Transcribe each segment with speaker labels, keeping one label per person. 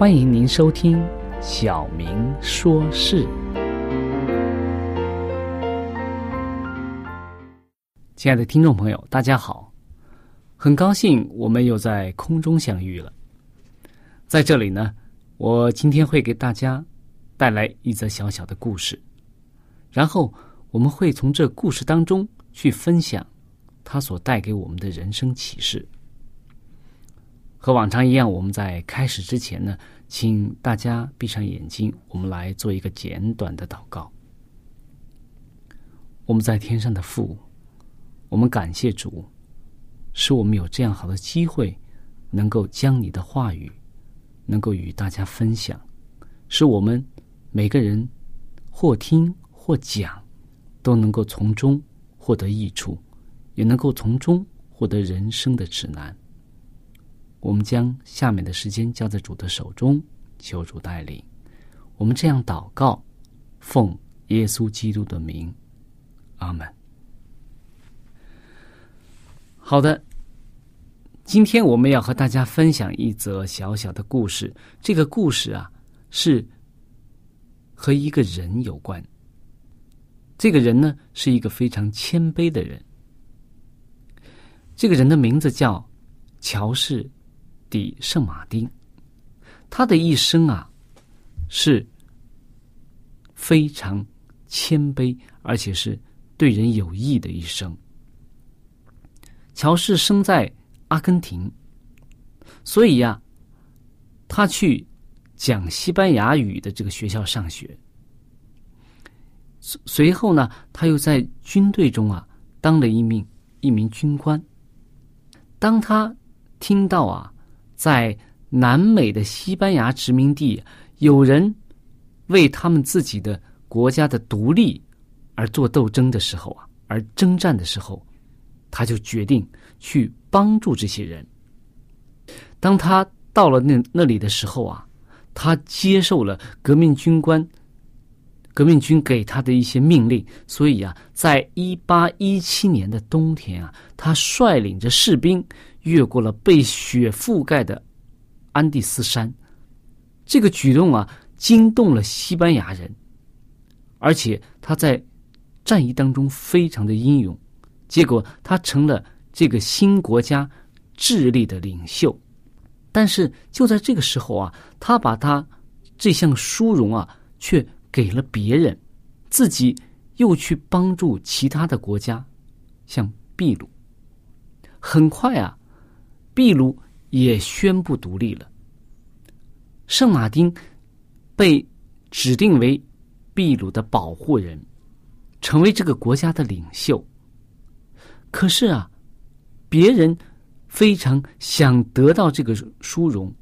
Speaker 1: 欢迎您收听《小明说事》。亲爱的听众朋友，大家好！很高兴我们又在空中相遇了。在这里呢，我今天会给大家带来一则小小的故事，然后我们会从这故事当中去分享它所带给我们的人生启示。和往常一样，我们在开始之前呢，请大家闭上眼睛，我们来做一个简短的祷告。我们在天上的父，我们感谢主，使我们有这样好的机会，能够将你的话语能够与大家分享，使我们每个人或听或讲，都能够从中获得益处，也能够从中获得人生的指南。我们将下面的时间交在主的手中，求主带领。我们这样祷告，奉耶稣基督的名，阿门。好的，今天我们要和大家分享一则小小的故事。这个故事啊，是和一个人有关。这个人呢，是一个非常谦卑的人。这个人的名字叫乔氏。的圣马丁，他的一生啊，是非常谦卑，而且是对人有益的一生。乔氏生在阿根廷，所以呀，他去讲西班牙语的这个学校上学。随随后呢，他又在军队中啊，当了一名一名军官。当他听到啊。在南美的西班牙殖民地，有人为他们自己的国家的独立而做斗争的时候啊，而征战的时候，他就决定去帮助这些人。当他到了那那里的时候啊，他接受了革命军官、革命军给他的一些命令，所以啊，在一八一七年的冬天啊，他率领着士兵。越过了被雪覆盖的安第斯山，这个举动啊惊动了西班牙人，而且他在战役当中非常的英勇，结果他成了这个新国家智利的领袖。但是就在这个时候啊，他把他这项殊荣啊却给了别人，自己又去帮助其他的国家，像秘鲁。很快啊。秘鲁也宣布独立了。圣马丁被指定为秘鲁的保护人，成为这个国家的领袖。可是啊，别人非常想得到这个殊荣，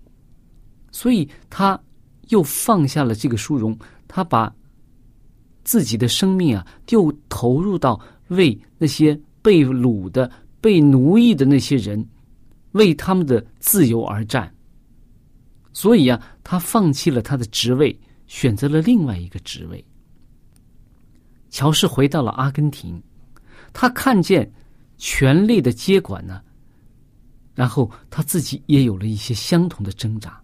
Speaker 1: 所以他又放下了这个殊荣，他把自己的生命啊，就投入到为那些被掳的、被奴役的那些人，为他们的自由而战。所以啊，他放弃了他的职位，选择了另外一个职位。乔氏回到了阿根廷，他看见。权力的接管呢，然后他自己也有了一些相同的挣扎。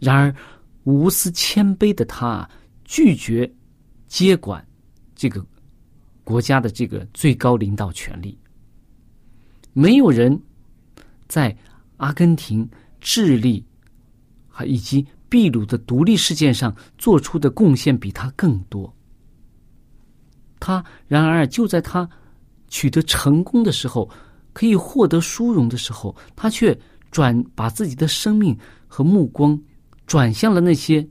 Speaker 1: 然而，无私谦卑的他拒绝接管这个国家的这个最高领导权力。没有人在阿根廷、智利，还以及秘鲁的独立事件上做出的贡献比他更多。他然而就在他。取得成功的时候，可以获得殊荣的时候，他却转把自己的生命和目光转向了那些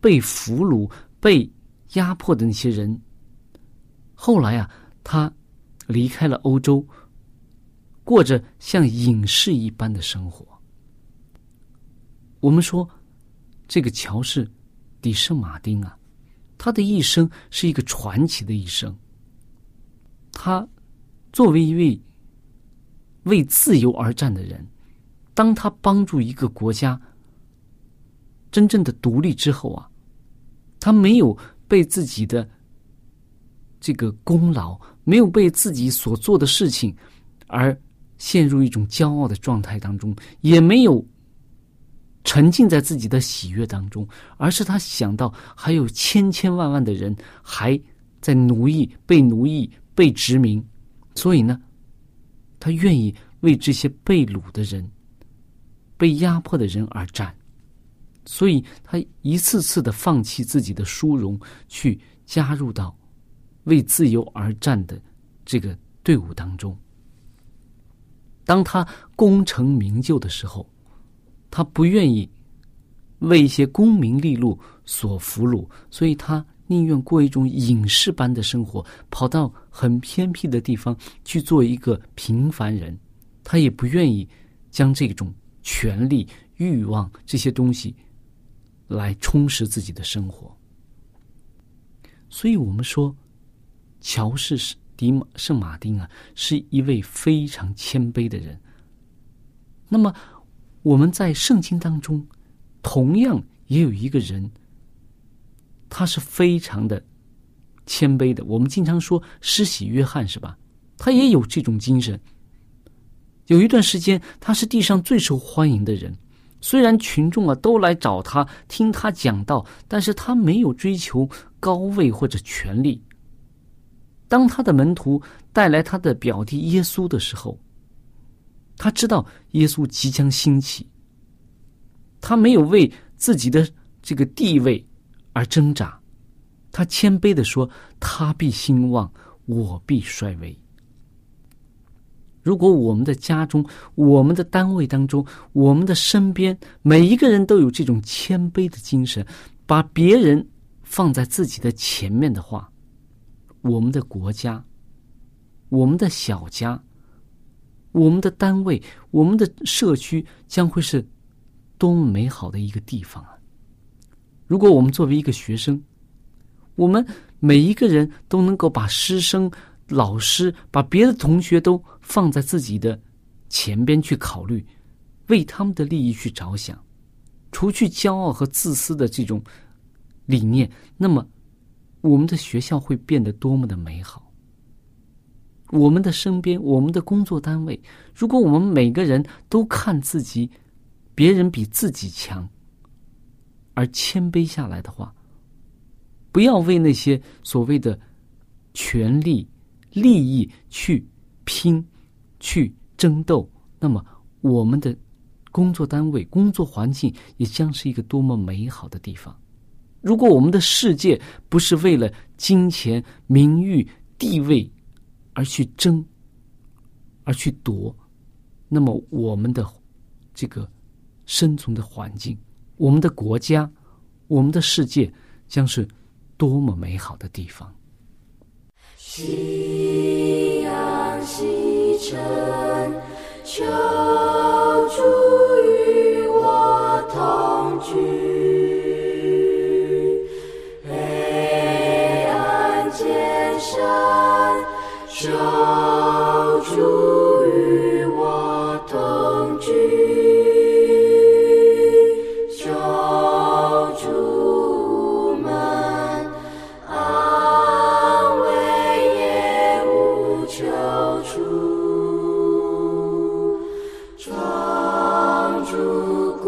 Speaker 1: 被俘虏、被压迫的那些人。后来啊，他离开了欧洲，过着像隐士一般的生活。我们说，这个乔氏·迪圣马丁啊，他的一生是一个传奇的一生。他作为一位为自由而战的人，当他帮助一个国家真正的独立之后啊，他没有被自己的这个功劳，没有被自己所做的事情而陷入一种骄傲的状态当中，也没有沉浸在自己的喜悦当中，而是他想到还有千千万万的人还在奴役，被奴役。被殖民，所以呢，他愿意为这些被掳的人、被压迫的人而战，所以他一次次的放弃自己的殊荣，去加入到为自由而战的这个队伍当中。当他功成名就的时候，他不愿意为一些功名利禄所俘虏，所以他。宁愿过一种隐士般的生活，跑到很偏僻的地方去做一个平凡人，他也不愿意将这种权力、欲望这些东西来充实自己的生活。所以，我们说，乔氏是圣马丁啊，是一位非常谦卑的人。那么，我们在圣经当中，同样也有一个人。他是非常的谦卑的。我们经常说施洗约翰是吧？他也有这种精神。有一段时间，他是地上最受欢迎的人。虽然群众啊都来找他听他讲道，但是他没有追求高位或者权力。当他的门徒带来他的表弟耶稣的时候，他知道耶稣即将兴起。他没有为自己的这个地位。而挣扎，他谦卑的说：“他必兴旺，我必衰微。”如果我们的家中、我们的单位当中、我们的身边每一个人都有这种谦卑的精神，把别人放在自己的前面的话，我们的国家、我们的小家、我们的单位、我们的社区将会是多么美好的一个地方啊！如果我们作为一个学生，我们每一个人都能够把师生、老师、把别的同学都放在自己的前边去考虑，为他们的利益去着想，除去骄傲和自私的这种理念，那么我们的学校会变得多么的美好。我们的身边，我们的工作单位，如果我们每个人都看自己，别人比自己强。而谦卑下来的话，不要为那些所谓的权利、利益去拼、去争斗，那么我们的工作单位、工作环境也将是一个多么美好的地方。如果我们的世界不是为了金钱、名誉、地位而去争、而去夺，那么我们的这个生存的环境。我们的国家，我们的世界将是多么美好的地方。
Speaker 2: 夕阳西沉，求主与我同居。求主与我同居。求主们安慰也无求处，庄主孤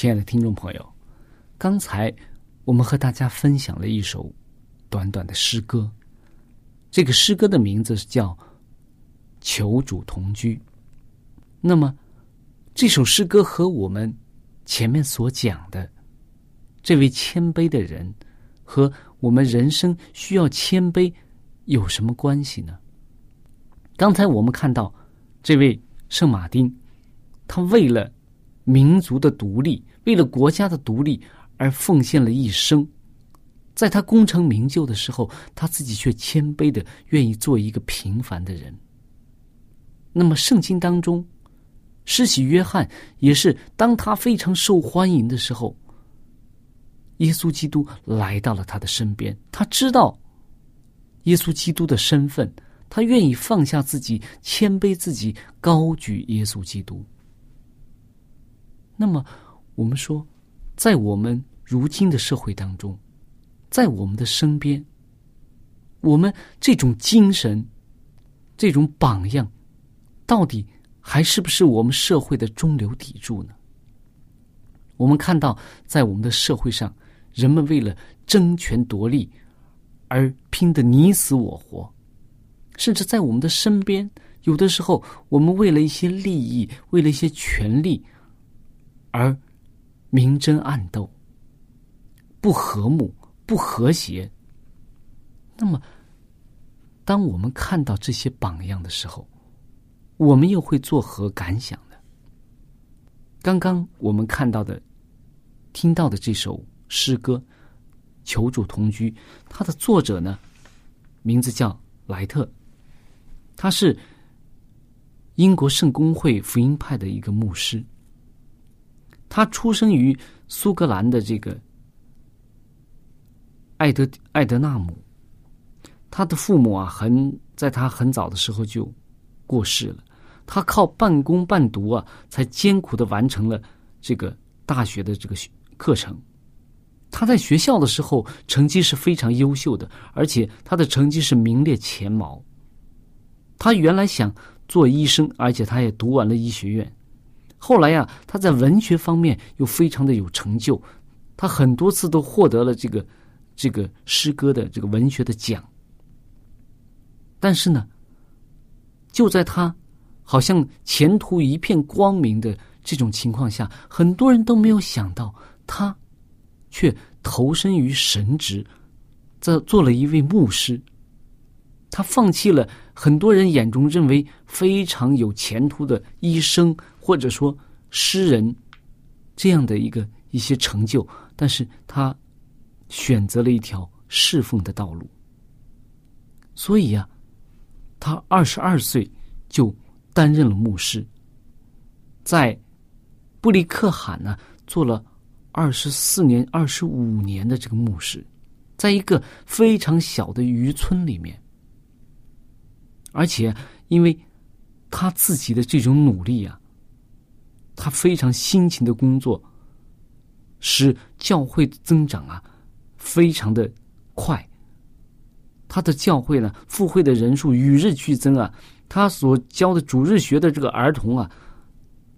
Speaker 1: 亲爱的听众朋友，刚才我们和大家分享了一首短短的诗歌，这个诗歌的名字是叫《求主同居》。那么，这首诗歌和我们前面所讲的这位谦卑的人和我们人生需要谦卑有什么关系呢？刚才我们看到这位圣马丁，他为了民族的独立，为了国家的独立而奉献了一生。在他功成名就的时候，他自己却谦卑的愿意做一个平凡的人。那么，圣经当中，施洗约翰也是当他非常受欢迎的时候，耶稣基督来到了他的身边。他知道耶稣基督的身份，他愿意放下自己，谦卑自己，高举耶稣基督。那么，我们说，在我们如今的社会当中，在我们的身边，我们这种精神、这种榜样，到底还是不是我们社会的中流砥柱呢？我们看到，在我们的社会上，人们为了争权夺利而拼得你死我活，甚至在我们的身边，有的时候，我们为了一些利益，为了一些权利，而明争暗斗，不和睦、不和谐。那么，当我们看到这些榜样的时候，我们又会作何感想呢？刚刚我们看到的、听到的这首诗歌《求主同居》，它的作者呢，名字叫莱特，他是英国圣公会福音派的一个牧师。他出生于苏格兰的这个艾德艾德纳姆，他的父母啊，很在他很早的时候就过世了。他靠半工半读啊，才艰苦的完成了这个大学的这个课程。他在学校的时候成绩是非常优秀的，而且他的成绩是名列前茅。他原来想做医生，而且他也读完了医学院。后来呀，他在文学方面又非常的有成就，他很多次都获得了这个这个诗歌的这个文学的奖。但是呢，就在他好像前途一片光明的这种情况下，很多人都没有想到，他却投身于神职，在做了一位牧师。他放弃了很多人眼中认为非常有前途的医生。或者说诗人这样的一个一些成就，但是他选择了一条侍奉的道路。所以呀，他二十二岁就担任了牧师，在布里克罕呢做了二十四年、二十五年的这个牧师，在一个非常小的渔村里面，而且因为他自己的这种努力啊。他非常辛勤的工作，使教会增长啊，非常的快。他的教会呢，赴会的人数与日俱增啊，他所教的主日学的这个儿童啊，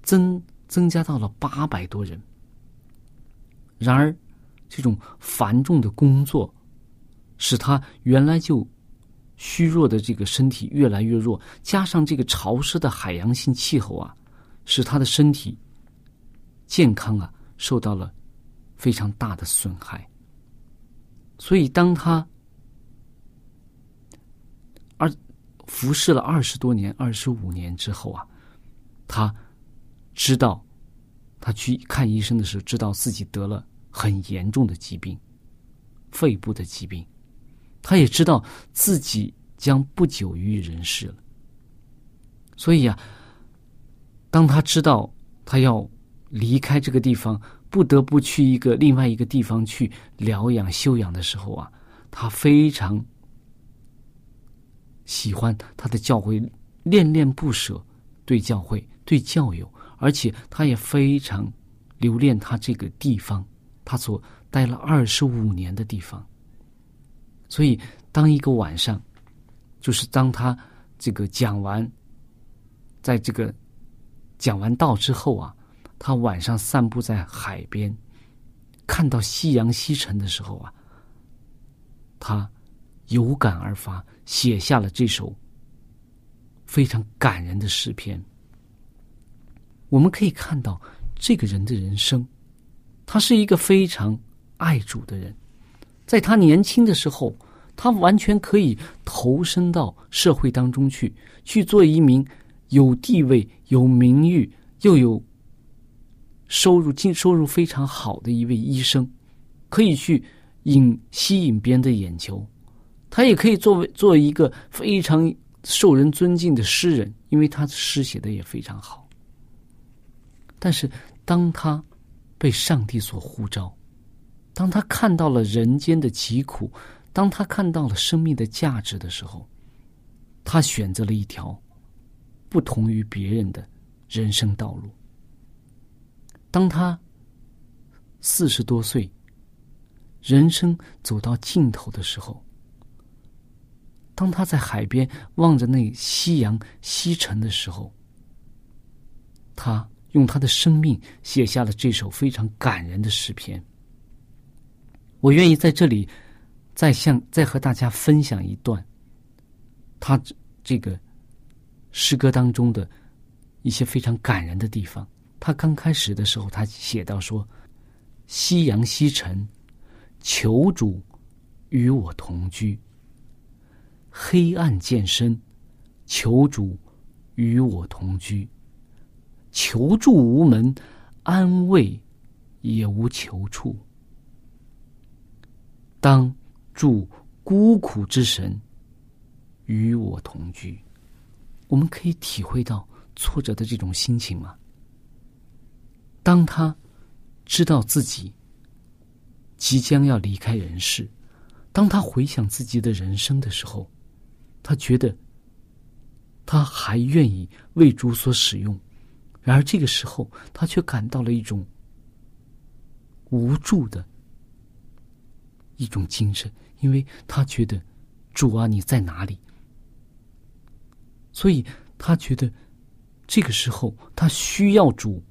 Speaker 1: 增增加到了八百多人。然而，这种繁重的工作，使他原来就虚弱的这个身体越来越弱，加上这个潮湿的海洋性气候啊。使他的身体健康啊受到了非常大的损害，所以当他二服侍了二十多年、二十五年之后啊，他知道他去看医生的时候，知道自己得了很严重的疾病——肺部的疾病，他也知道自己将不久于人世了，所以啊。当他知道他要离开这个地方，不得不去一个另外一个地方去疗养休养的时候啊，他非常喜欢他的教会，恋恋不舍，对教会、对教友，而且他也非常留恋他这个地方，他所待了二十五年的地方。所以，当一个晚上，就是当他这个讲完，在这个。讲完道之后啊，他晚上散步在海边，看到夕阳西沉的时候啊，他有感而发，写下了这首非常感人的诗篇。我们可以看到这个人的人生，他是一个非常爱主的人，在他年轻的时候，他完全可以投身到社会当中去，去做一名。有地位、有名誉，又有收入，净收入非常好的一位医生，可以去引吸引别人的眼球。他也可以作为做一个非常受人尊敬的诗人，因为他的诗写的也非常好。但是，当他被上帝所呼召，当他看到了人间的疾苦，当他看到了生命的价值的时候，他选择了一条。不同于别人的人生道路。当他四十多岁，人生走到尽头的时候，当他在海边望着那夕阳西沉的时候，他用他的生命写下了这首非常感人的诗篇。我愿意在这里再向再和大家分享一段，他这个。诗歌当中的一些非常感人的地方。他刚开始的时候，他写到说：“夕阳西沉，求主与我同居；黑暗渐深，求主与我同居。求助无门，安慰也无求处。当助孤苦之神与我同居。”我们可以体会到挫折的这种心情吗？当他知道自己即将要离开人世，当他回想自己的人生的时候，他觉得他还愿意为主所使用，然而这个时候，他却感到了一种无助的一种精神，因为他觉得主啊，你在哪里？所以他觉得这个时候他需要主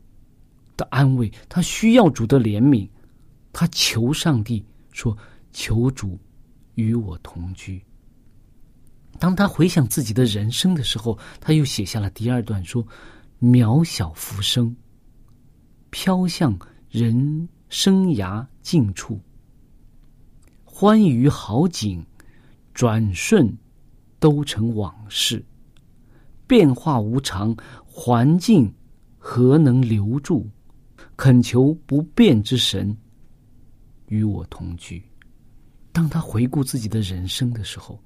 Speaker 1: 的安慰，他需要主的怜悯，他求上帝说：“求主与我同居。”当他回想自己的人生的时候，他又写下了第二段说：“渺小浮生，飘向人生涯尽处。欢愉好景，转瞬都成往事。变化无常，环境何能留住？恳求不变之神与我同居。”当他回顾自己的人生的时候，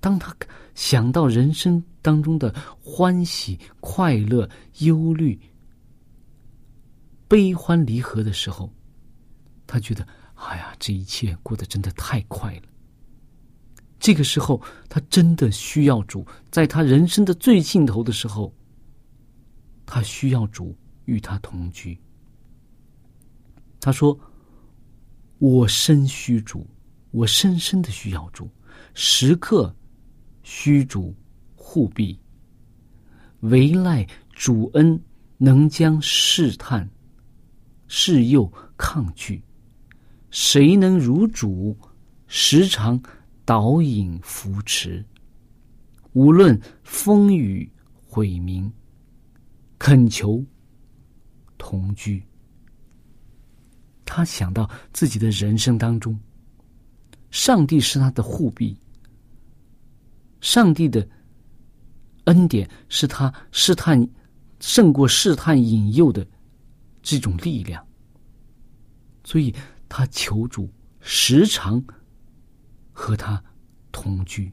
Speaker 1: 当他想到人生当中的欢喜、快乐、忧虑、悲欢离合的时候，他觉得，哎呀，这一切过得真的太快了。这个时候，他真的需要主，在他人生的最尽头的时候，他需要主与他同居。他说：“我深需主，我深深的需要主，时刻。”虚主护庇，唯赖主恩能将试探、试诱抗拒。谁能如主时常导引扶持？无论风雨毁民，恳求同居。他想到自己的人生当中，上帝是他的护庇。上帝的恩典是他试探胜过试探引诱的这种力量，所以他求主时常和他同居。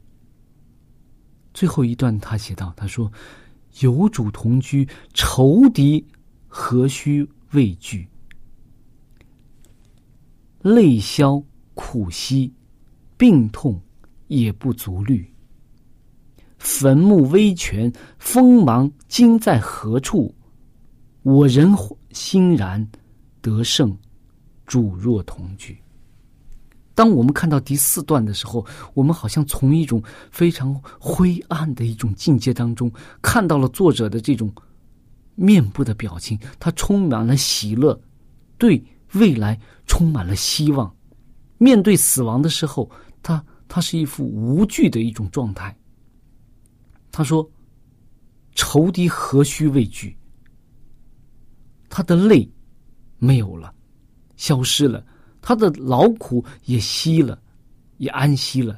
Speaker 1: 最后一段他写道：“他说，有主同居，仇敌何须畏惧？泪消苦息，病痛也不足虑。”坟墓威权，锋芒今在何处？我人欣然得胜，主若同居。当我们看到第四段的时候，我们好像从一种非常灰暗的一种境界当中，看到了作者的这种面部的表情，他充满了喜乐，对未来充满了希望。面对死亡的时候，他他是一副无惧的一种状态。他说：“仇敌何须畏惧？他的泪没有了，消失了；他的劳苦也息了，也安息了；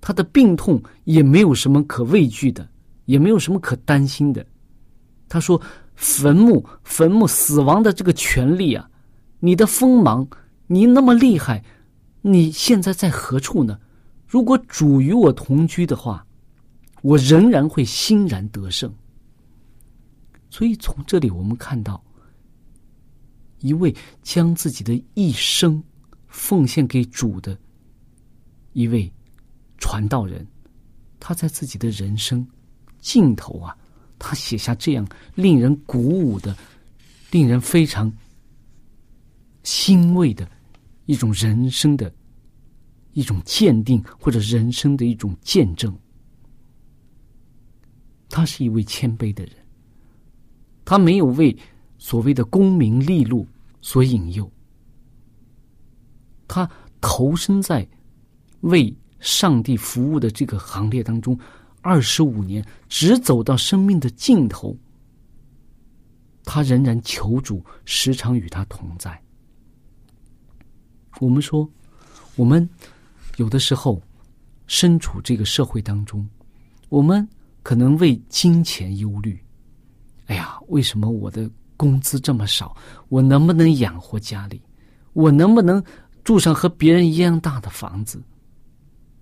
Speaker 1: 他的病痛也没有什么可畏惧的，也没有什么可担心的。”他说：“坟墓，坟墓，死亡的这个权利啊！你的锋芒，你那么厉害，你现在在何处呢？如果主与我同居的话。”我仍然会欣然得胜，所以从这里我们看到，一位将自己的一生奉献给主的一位传道人，他在自己的人生尽头啊，他写下这样令人鼓舞的、令人非常欣慰的一种人生的一种鉴定，或者人生的一种见证。他是一位谦卑的人，他没有为所谓的功名利禄所引诱，他投身在为上帝服务的这个行列当中，二十五年，直走到生命的尽头，他仍然求主时常与他同在。我们说，我们有的时候身处这个社会当中，我们。可能为金钱忧虑，哎呀，为什么我的工资这么少？我能不能养活家里？我能不能住上和别人一样大的房子？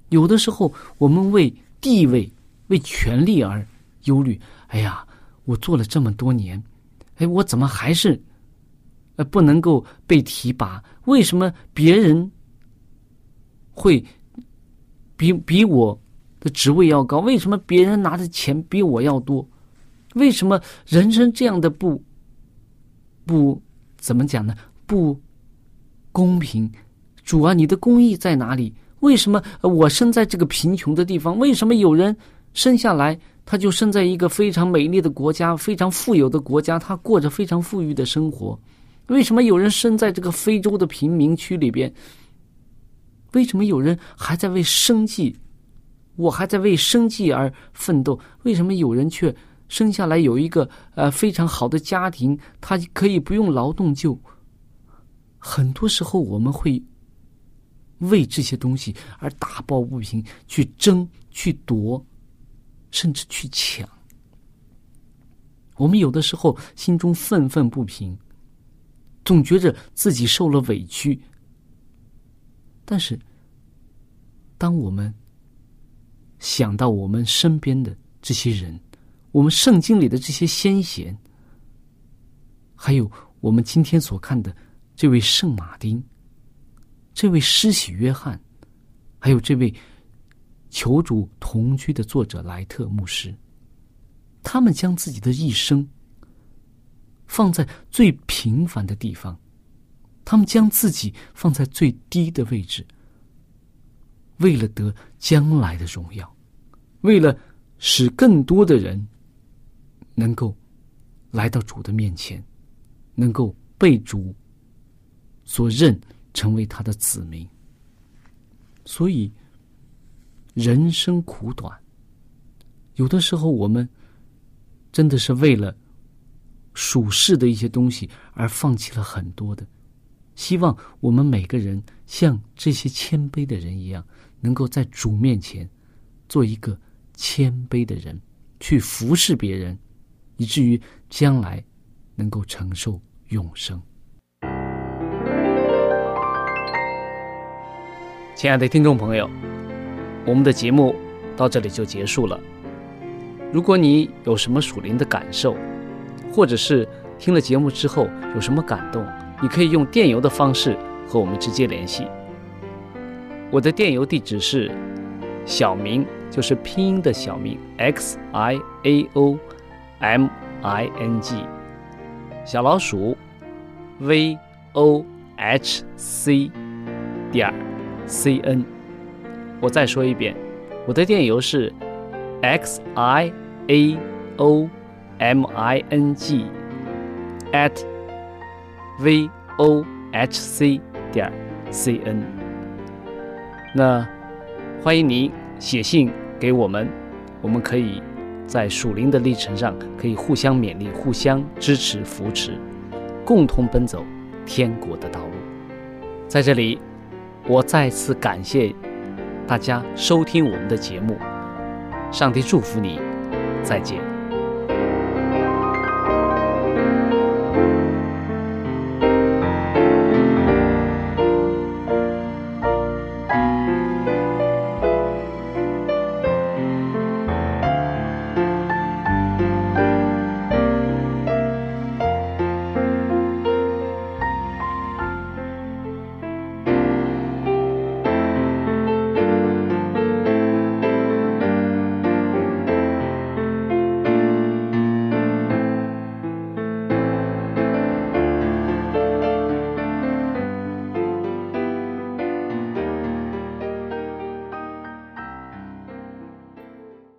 Speaker 1: 有的时候，我们为地位、为权力而忧虑。哎呀，我做了这么多年，哎，我怎么还是呃不能够被提拔？为什么别人会比比我？的职位要高，为什么别人拿的钱比我要多？为什么人生这样的不不怎么讲呢？不公平？主啊，你的公义在哪里？为什么我生在这个贫穷的地方？为什么有人生下来他就生在一个非常美丽的国家、非常富有的国家，他过着非常富裕的生活。为什么有人生在这个非洲的贫民区里边？为什么有人还在为生计？我还在为生计而奋斗。为什么有人却生下来有一个呃非常好的家庭，他可以不用劳动就？很多时候我们会为这些东西而打抱不平，去争、去夺，甚至去抢。我们有的时候心中愤愤不平。总觉着自己受了委屈，但是，当我们想到我们身边的这些人，我们圣经里的这些先贤，还有我们今天所看的这位圣马丁、这位施洗约翰，还有这位求主同居的作者莱特牧师，他们将自己的一生。放在最平凡的地方，他们将自己放在最低的位置，为了得将来的荣耀，为了使更多的人能够来到主的面前，能够被主所认，成为他的子民。所以，人生苦短，有的时候我们真的是为了。属世的一些东西，而放弃了很多的。希望我们每个人像这些谦卑的人一样，能够在主面前做一个谦卑的人，去服侍别人，以至于将来能够承受永生。亲爱的听众朋友，我们的节目到这里就结束了。如果你有什么属灵的感受，或者是听了节目之后有什么感动，你可以用电邮的方式和我们直接联系。我的电邮地址是小明，就是拼音的小明 x i a o m i n g，小老鼠 v o h c 点 c n。我再说一遍，我的电邮是 x i a o。m i n g at v o h c 点 c n。那欢迎您写信给我们，我们可以在属灵的历程上可以互相勉励、互相支持、扶持，共同奔走天国的道路。在这里，我再次感谢大家收听我们的节目，上帝祝福你，再见。